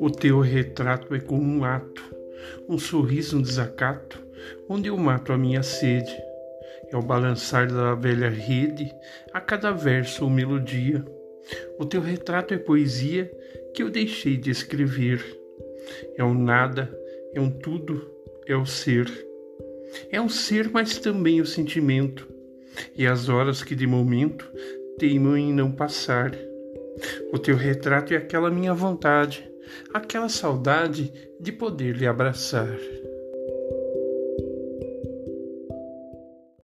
O teu retrato é como um ato, um sorriso, um desacato, onde eu mato a minha sede. É o balançar da velha rede, a cada verso ou melodia. O teu retrato é poesia que eu deixei de escrever. É um nada, é um tudo, é o ser. É um ser, mas também o sentimento. E as horas que de momento teimam em não passar. O teu retrato é aquela minha vontade aquela saudade de poder lhe abraçar.